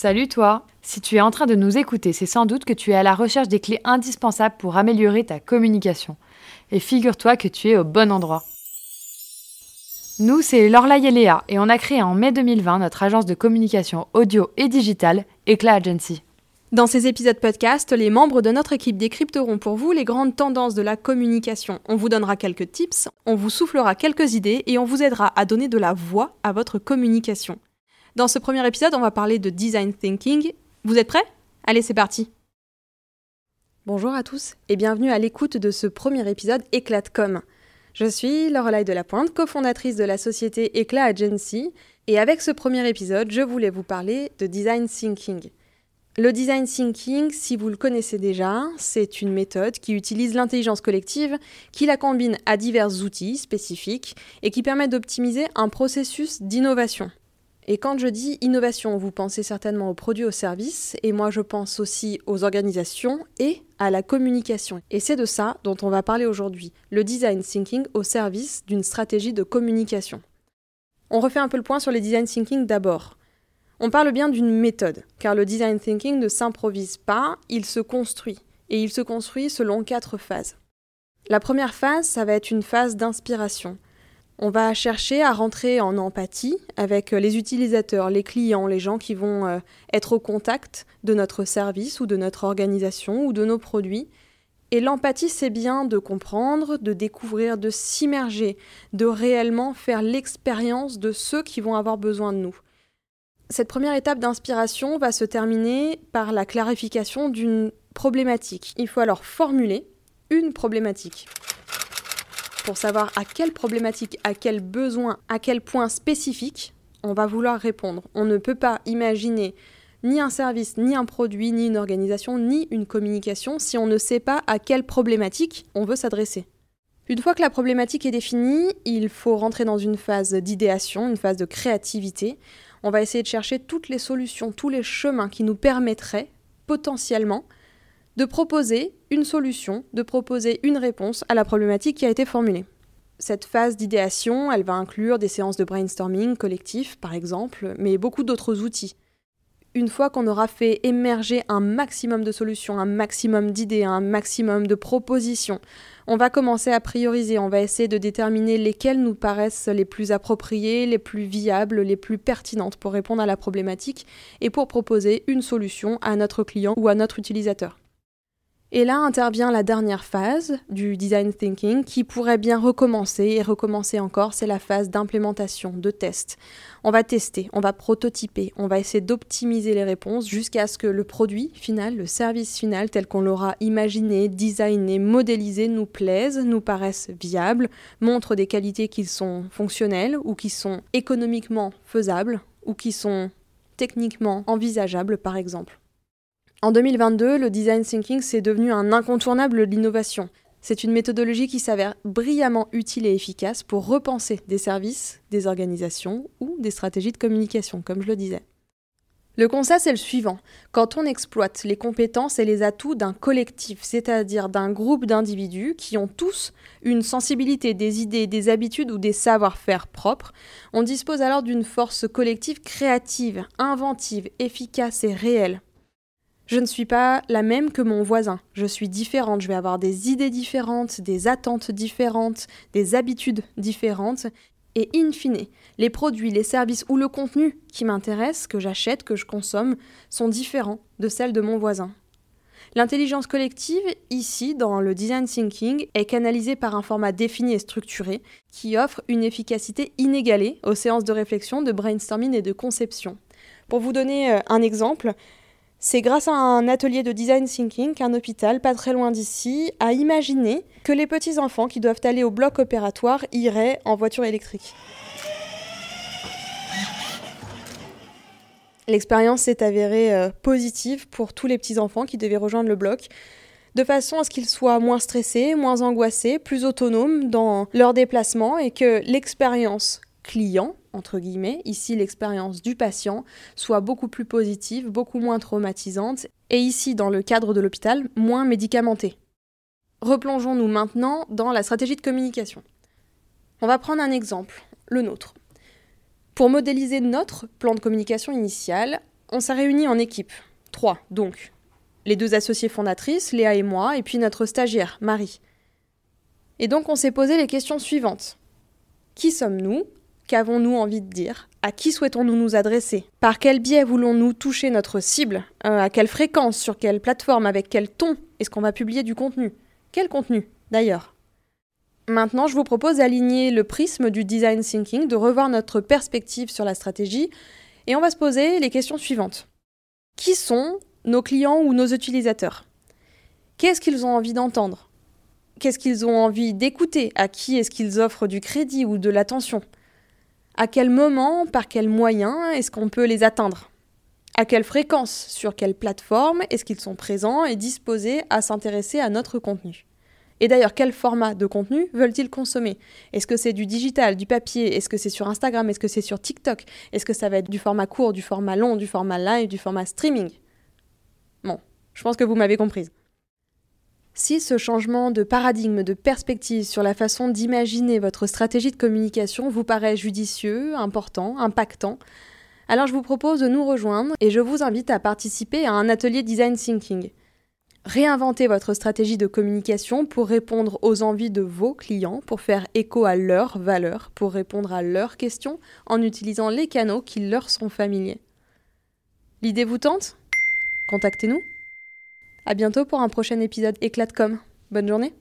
Salut toi Si tu es en train de nous écouter, c'est sans doute que tu es à la recherche des clés indispensables pour améliorer ta communication. Et figure-toi que tu es au bon endroit. Nous, c'est Lorlaï et Léa, et on a créé en mai 2020 notre agence de communication audio et digitale, Eclat Agency. Dans ces épisodes podcast, les membres de notre équipe décrypteront pour vous les grandes tendances de la communication. On vous donnera quelques tips, on vous soufflera quelques idées et on vous aidera à donner de la voix à votre communication. Dans ce premier épisode, on va parler de design thinking. Vous êtes prêts? Allez, c'est parti Bonjour à tous et bienvenue à l'écoute de ce premier épisode Éclatcom. Je suis Lorelai de la Pointe, cofondatrice de la société Eclat Agency, et avec ce premier épisode, je voulais vous parler de design thinking. Le design thinking, si vous le connaissez déjà, c'est une méthode qui utilise l'intelligence collective, qui la combine à divers outils spécifiques et qui permet d'optimiser un processus d'innovation. Et quand je dis innovation, vous pensez certainement aux produits, aux services, et moi je pense aussi aux organisations et à la communication. Et c'est de ça dont on va parler aujourd'hui, le design thinking au service d'une stratégie de communication. On refait un peu le point sur les design thinking d'abord. On parle bien d'une méthode, car le design thinking ne s'improvise pas, il se construit. Et il se construit selon quatre phases. La première phase, ça va être une phase d'inspiration. On va chercher à rentrer en empathie avec les utilisateurs, les clients, les gens qui vont euh, être au contact de notre service ou de notre organisation ou de nos produits. Et l'empathie, c'est bien de comprendre, de découvrir, de s'immerger, de réellement faire l'expérience de ceux qui vont avoir besoin de nous. Cette première étape d'inspiration va se terminer par la clarification d'une problématique. Il faut alors formuler une problématique. Pour savoir à quelle problématique, à quel besoin, à quel point spécifique on va vouloir répondre. On ne peut pas imaginer ni un service, ni un produit, ni une organisation, ni une communication si on ne sait pas à quelle problématique on veut s'adresser. Une fois que la problématique est définie, il faut rentrer dans une phase d'idéation, une phase de créativité. On va essayer de chercher toutes les solutions, tous les chemins qui nous permettraient potentiellement de proposer une solution, de proposer une réponse à la problématique qui a été formulée. Cette phase d'idéation, elle va inclure des séances de brainstorming collectif, par exemple, mais beaucoup d'autres outils une fois qu'on aura fait émerger un maximum de solutions, un maximum d'idées, un maximum de propositions, on va commencer à prioriser, on va essayer de déterminer lesquelles nous paraissent les plus appropriées, les plus viables, les plus pertinentes pour répondre à la problématique et pour proposer une solution à notre client ou à notre utilisateur. Et là intervient la dernière phase du design thinking qui pourrait bien recommencer et recommencer encore, c'est la phase d'implémentation, de test. On va tester, on va prototyper, on va essayer d'optimiser les réponses jusqu'à ce que le produit final, le service final tel qu'on l'aura imaginé, designé, modélisé nous plaise, nous paraisse viable, montre des qualités qui sont fonctionnelles ou qui sont économiquement faisables ou qui sont techniquement envisageables par exemple. En 2022, le design thinking c'est devenu un incontournable de l'innovation. C'est une méthodologie qui s'avère brillamment utile et efficace pour repenser des services, des organisations ou des stratégies de communication, comme je le disais. Le constat, c'est le suivant. Quand on exploite les compétences et les atouts d'un collectif, c'est-à-dire d'un groupe d'individus qui ont tous une sensibilité, des idées, des habitudes ou des savoir-faire propres, on dispose alors d'une force collective créative, inventive, efficace et réelle. Je ne suis pas la même que mon voisin. Je suis différente. Je vais avoir des idées différentes, des attentes différentes, des habitudes différentes. Et in fine, les produits, les services ou le contenu qui m'intéresse, que j'achète, que je consomme, sont différents de celles de mon voisin. L'intelligence collective, ici, dans le design thinking, est canalisée par un format défini et structuré qui offre une efficacité inégalée aux séances de réflexion, de brainstorming et de conception. Pour vous donner euh, un exemple, c'est grâce à un atelier de design thinking qu'un hôpital, pas très loin d'ici, a imaginé que les petits enfants qui doivent aller au bloc opératoire iraient en voiture électrique. L'expérience s'est avérée euh, positive pour tous les petits enfants qui devaient rejoindre le bloc, de façon à ce qu'ils soient moins stressés, moins angoissés, plus autonomes dans leur déplacement et que l'expérience client entre guillemets, ici l'expérience du patient, soit beaucoup plus positive, beaucoup moins traumatisante, et ici, dans le cadre de l'hôpital, moins médicamentée. Replongeons-nous maintenant dans la stratégie de communication. On va prendre un exemple, le nôtre. Pour modéliser notre plan de communication initial, on s'est réunis en équipe. Trois, donc. Les deux associées fondatrices, Léa et moi, et puis notre stagiaire, Marie. Et donc on s'est posé les questions suivantes. Qui sommes-nous Qu'avons-nous envie de dire? À qui souhaitons-nous nous adresser? Par quel biais voulons-nous toucher notre cible? Euh, À quelle fréquence? Sur quelle plateforme? Avec quel ton? Est-ce qu'on va publier du contenu? Quel contenu, d'ailleurs? Maintenant, je vous propose d'aligner le prisme du design thinking, de revoir notre perspective sur la stratégie, et on va se poser les questions suivantes. Qui sont nos clients ou nos utilisateurs? Qu'est-ce qu'ils ont envie d'entendre? Qu'est-ce qu'ils ont envie d'écouter? À qui est-ce qu'ils offrent du crédit ou de l'attention? À quel moment, par quels moyens est-ce qu'on peut les atteindre? À quelle fréquence? Sur quelle plateforme? Est-ce qu'ils sont présents et disposés à s'intéresser à notre contenu? Et d'ailleurs, quel format de contenu veulent-ils consommer? Est-ce que c'est du digital, du papier? Est-ce que c'est sur Instagram? Est-ce que c'est sur TikTok? Est-ce que ça va être du format court, du format long, du format live, du format streaming? Bon, je pense que vous m'avez comprise. Si ce changement de paradigme, de perspective sur la façon d'imaginer votre stratégie de communication vous paraît judicieux, important, impactant, alors je vous propose de nous rejoindre et je vous invite à participer à un atelier design thinking. Réinventez votre stratégie de communication pour répondre aux envies de vos clients, pour faire écho à leurs valeurs, pour répondre à leurs questions en utilisant les canaux qui leur sont familiers. L'idée vous tente? Contactez-nous. À bientôt pour un prochain épisode Éclat de com. Bonne journée